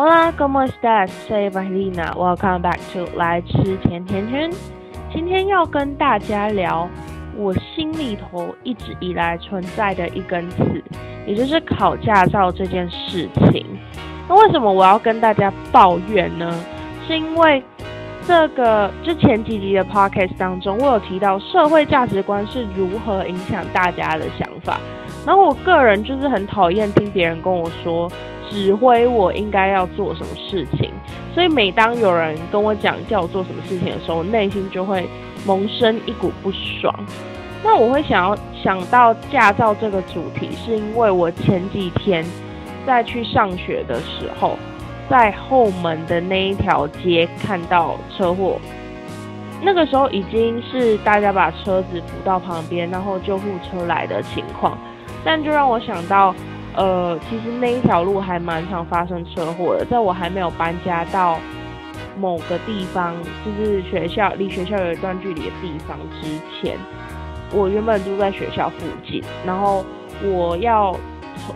Hola, ¿cómo estás? Soy Valentina. Welcome back to 来吃甜甜圈。今天要跟大家聊我心里头一直以来存在的一根刺，也就是考驾照这件事情。那为什么我要跟大家抱怨呢？是因为这个之前几集的 podcast 当中，我有提到社会价值观是如何影响大家的想法。然后我个人就是很讨厌听别人跟我说。指挥我应该要做什么事情，所以每当有人跟我讲叫我做什么事情的时候，我内心就会萌生一股不爽。那我会想要想到驾照这个主题，是因为我前几天在去上学的时候，在后门的那一条街看到车祸，那个时候已经是大家把车子扶到旁边，然后救护车来的情况，但就让我想到。呃，其实那一条路还蛮常发生车祸的。在我还没有搬家到某个地方，就是学校离学校有一段距离的地方之前，我原本住在学校附近，然后我要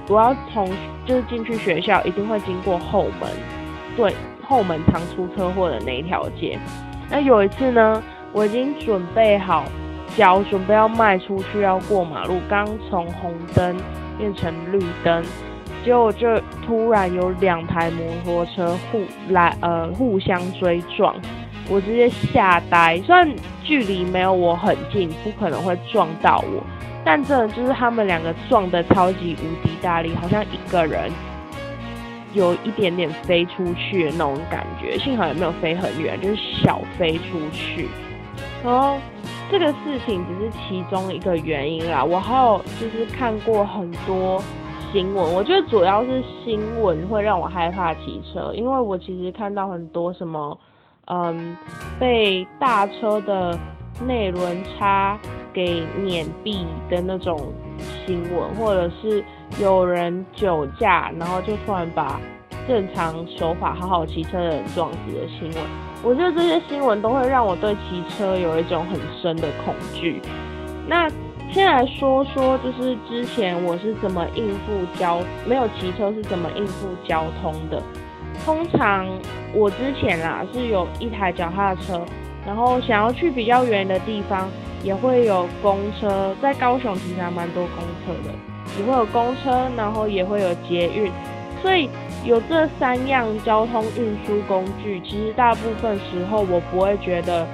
我要从就是进去学校，一定会经过后门，对，后门常出车祸的那一条街。那有一次呢，我已经准备好脚，准备要迈出去要过马路，刚从红灯。变成绿灯，结果就突然有两台摩托车互来呃互相追撞，我直接吓呆。虽然距离没有我很近，不可能会撞到我，但真的就是他们两个撞的超级无敌大力，好像一个人有一点点飞出去的那种感觉。幸好也没有飞很远，就是小飞出去。然后。这个事情只是其中一个原因啦，我还有就是看过很多新闻，我觉得主要是新闻会让我害怕骑车，因为我其实看到很多什么，嗯，被大车的内轮差给碾毙的那种新闻，或者是有人酒驾，然后就突然把正常手法好好骑车的人撞死的新闻。我觉得这些新闻都会让我对骑车有一种很深的恐惧。那先来说说，就是之前我是怎么应付交没有骑车是怎么应付交通的。通常我之前啦是有一台脚踏车，然后想要去比较远的地方，也会有公车。在高雄其实还蛮多公车的，也会有公车，然后也会有捷运。所以有这三样交通运输工具，其实大部分时候我不会觉得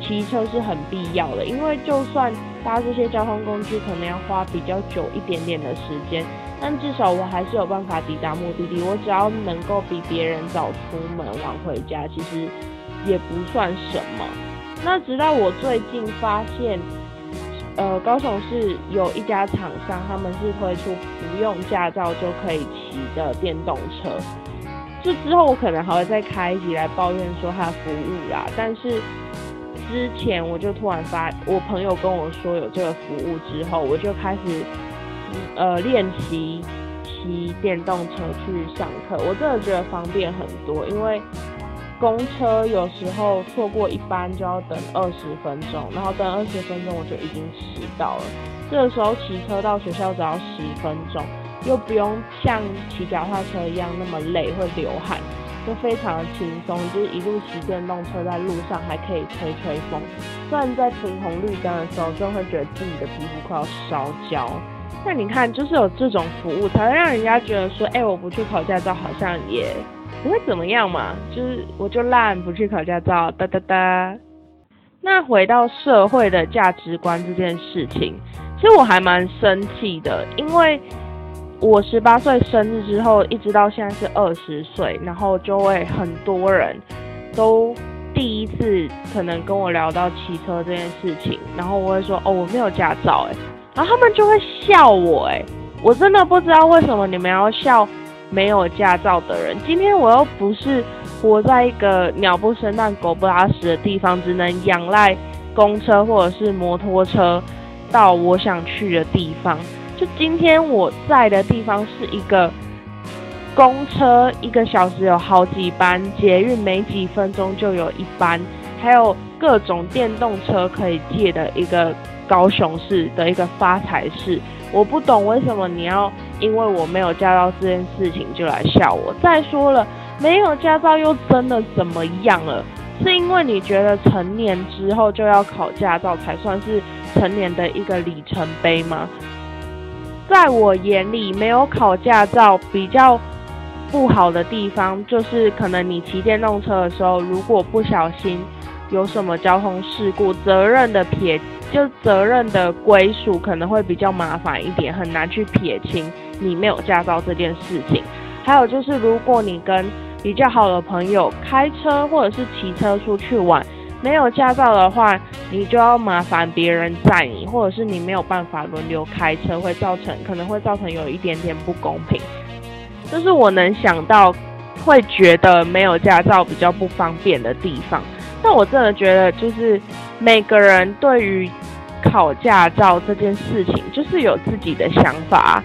骑骑车是很必要的，因为就算搭这些交通工具可能要花比较久一点点的时间，但至少我还是有办法抵达目的地。我只要能够比别人早出门晚回家，其实也不算什么。那直到我最近发现。呃，高雄市有一家厂商，他们是推出不用驾照就可以骑的电动车。就之后我可能还会再开一集来抱怨说它的服务啦。但是之前我就突然发，我朋友跟我说有这个服务之后，我就开始呃练习骑电动车去上课。我真的觉得方便很多，因为。公车有时候错过一班就要等二十分钟，然后等二十分钟我就已经迟到了。这个时候骑车到学校只要十分钟，又不用像骑脚踏车一样那么累会流汗，就非常的轻松。就是一路骑电动车在路上还可以吹吹风，虽然在停红绿灯的时候就会觉得自己的皮肤快要烧焦。那你看，就是有这种服务，才会让人家觉得说，哎，我不去考驾照好像也。不会怎么样嘛，就是我就烂不去考驾照，哒哒哒。那回到社会的价值观这件事情，其实我还蛮生气的，因为我十八岁生日之后，一直到现在是二十岁，然后就会很多人都第一次可能跟我聊到骑车这件事情，然后我会说哦我没有驾照哎，然后他们就会笑我哎，我真的不知道为什么你们要笑。没有驾照的人，今天我又不是活在一个鸟不生蛋、狗不拉屎的地方，只能仰赖公车或者是摩托车到我想去的地方。就今天我在的地方是一个公车，一个小时有好几班；捷运没几分钟就有一班，还有各种电动车可以借的一个高雄市的一个发财市。我不懂为什么你要因为我没有驾照这件事情就来笑我。再说了，没有驾照又真的怎么样了？是因为你觉得成年之后就要考驾照才算是成年的一个里程碑吗？在我眼里，没有考驾照比较不好的地方，就是可能你骑电动车的时候，如果不小心有什么交通事故，责任的撇就责任的归属可能会比较麻烦一点，很难去撇清你没有驾照这件事情。还有就是，如果你跟比较好的朋友开车或者是骑车出去玩，没有驾照的话，你就要麻烦别人载你，或者是你没有办法轮流开车，会造成可能会造成有一点点不公平。这是我能想到会觉得没有驾照比较不方便的地方。但我真的觉得，就是每个人对于考驾照这件事情，就是有自己的想法。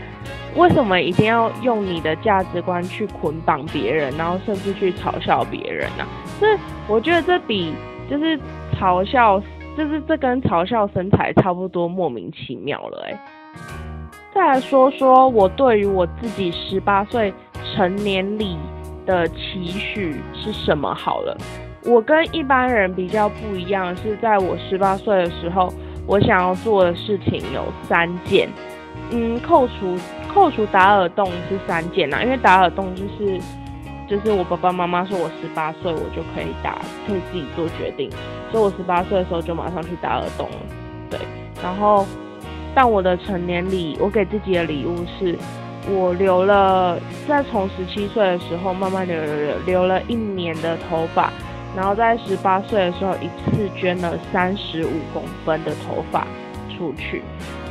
为什么一定要用你的价值观去捆绑别人，然后甚至去嘲笑别人呢？这我觉得这比就是嘲笑，就是这跟嘲笑身材差不多，莫名其妙了哎。再来说说我对于我自己十八岁成年礼的期许是什么好了。我跟一般人比较不一样，是在我十八岁的时候，我想要做的事情有三件。嗯，扣除扣除打耳洞是三件呐，因为打耳洞就是就是我爸爸妈妈说我十八岁我就可以打，可以自己做决定，所以我十八岁的时候就马上去打耳洞了。对，然后但我的成年礼，我给自己的礼物是，我留了在从十七岁的时候慢慢留留留留了一年的头发，然后在十八岁的时候一次捐了三十五公分的头发出去。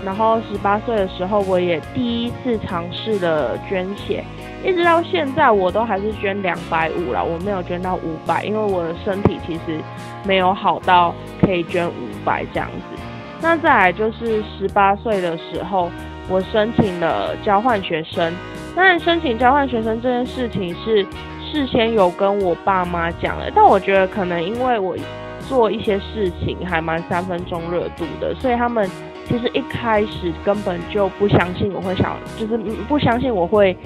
然后十八岁的时候，我也第一次尝试了捐血，一直到现在我都还是捐两百五了，我没有捐到五百，因为我的身体其实没有好到可以捐五百这样子。那再来就是十八岁的时候，我申请了交换学生。当然，申请交换学生这件事情是事先有跟我爸妈讲的，但我觉得可能因为我做一些事情还蛮三分钟热度的，所以他们。其实一开始根本就不相信我会想，就是不相信我会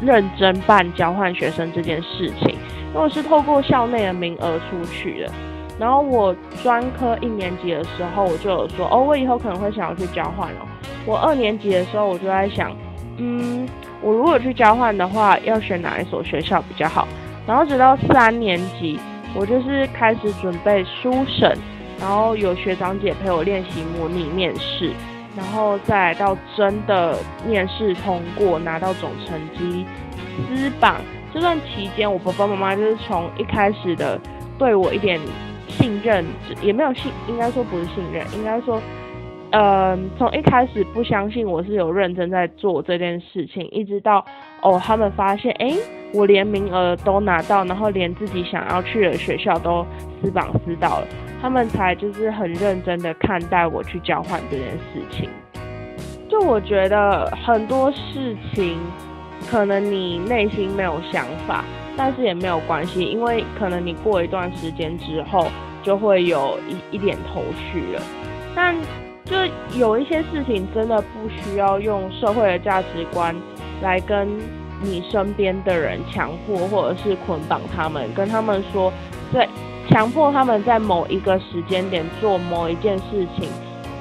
认真办交换学生这件事情。因为我是透过校内的名额出去的，然后我专科一年级的时候我就有说，哦，我以后可能会想要去交换哦。我二年级的时候我就在想，嗯，我如果去交换的话，要选哪一所学校比较好？然后直到三年级，我就是开始准备书审。然后有学长姐陪我练习模拟面试，然后再到真的面试通过拿到总成绩，私榜这段期间，我爸爸妈妈就是从一开始的对我一点信任也没有信，应该说不是信任，应该说，呃，从一开始不相信我是有认真在做这件事情，一直到哦他们发现，哎，我连名额都拿到，然后连自己想要去的学校都私榜私到了。他们才就是很认真的看待我去交换这件事情。就我觉得很多事情，可能你内心没有想法，但是也没有关系，因为可能你过一段时间之后，就会有一一点头绪了。但就有一些事情真的不需要用社会的价值观来跟你身边的人强迫，或者是捆绑他们，跟他们说在。强迫他们在某一个时间点做某一件事情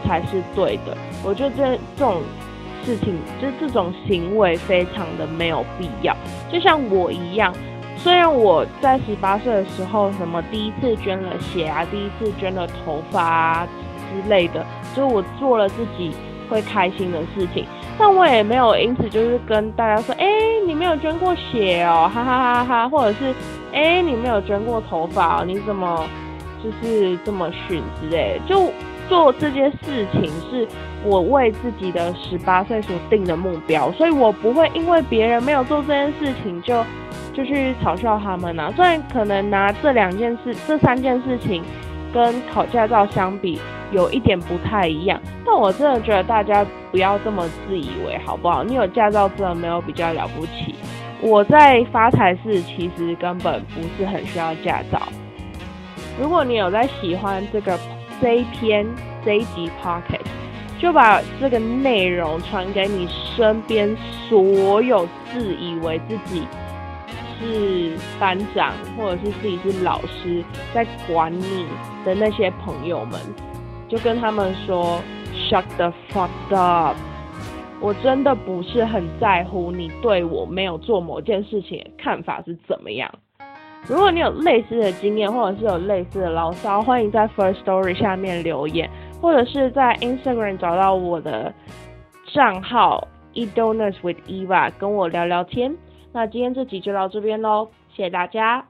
才是对的。我觉得这这种事情，就是这种行为非常的没有必要。就像我一样，虽然我在十八岁的时候，什么第一次捐了血啊，第一次捐了头发啊之类的，就我做了自己会开心的事情。但我也没有因此就是跟大家说，哎，你没有捐过血哦，哈哈哈哈，或者是，哎，你没有捐过头发，你怎么就是这么逊之类？就做这件事情是我为自己的十八岁所定的目标，所以我不会因为别人没有做这件事情就就去嘲笑他们啊。虽然可能拿这两件事、这三件事情跟考驾照相比。有一点不太一样，但我真的觉得大家不要这么自以为，好不好？你有驾照真的没有比较了不起。我在发财市其实根本不是很需要驾照。如果你有在喜欢这个这一篇这一集 pocket，就把这个内容传给你身边所有自以为自己是班长或者是自己是老师在管你的那些朋友们，就跟他们说，shut the fuck up。我真的不是很在乎你对我没有做某件事情的看法是怎么样。如果你有类似的经验，或者是有类似的牢骚，欢迎在 First Story 下面留言，或者是在 Instagram 找到我的账号 e d o n u t s with Eva 跟我聊聊天。那今天这集就到这边喽，谢谢大家。